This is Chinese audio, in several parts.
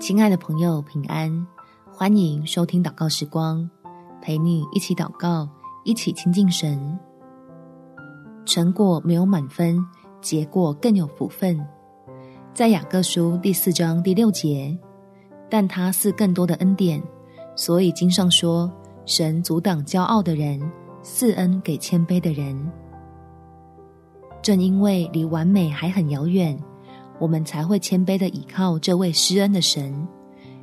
亲爱的朋友，平安！欢迎收听祷告时光，陪你一起祷告，一起亲近神。成果没有满分，结果更有福分。在雅各书第四章第六节，但他赐更多的恩典，所以经上说，神阻挡骄傲的人，赐恩给谦卑的人。正因为离完美还很遥远。我们才会谦卑地倚靠这位施恩的神，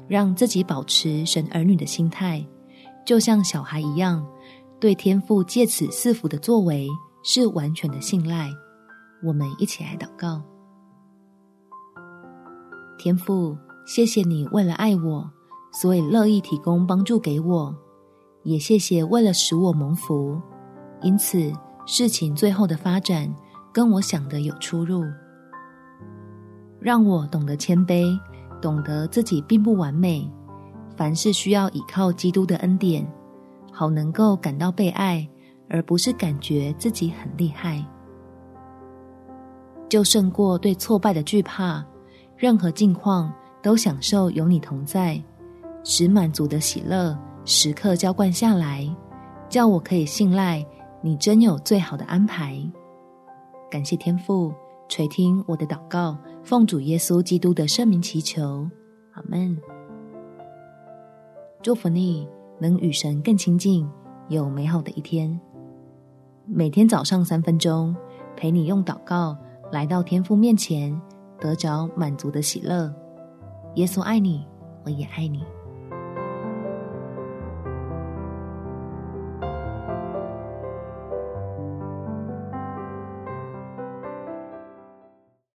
让自己保持神儿女的心态，就像小孩一样，对天父借此赐福的作为是完全的信赖。我们一起来祷告：天父，谢谢你为了爱我，所以乐意提供帮助给我，也谢谢为了使我蒙福，因此事情最后的发展跟我想的有出入。让我懂得谦卑，懂得自己并不完美，凡事需要依靠基督的恩典，好能够感到被爱，而不是感觉自己很厉害。就胜过对挫败的惧怕，任何境况都享受有你同在，使满足的喜乐时刻浇灌下来，叫我可以信赖你真有最好的安排。感谢天父。垂听我的祷告，奉主耶稣基督的圣名祈求，阿门。祝福你能与神更亲近，有美好的一天。每天早上三分钟，陪你用祷告来到天父面前，得着满足的喜乐。耶稣爱你，我也爱你。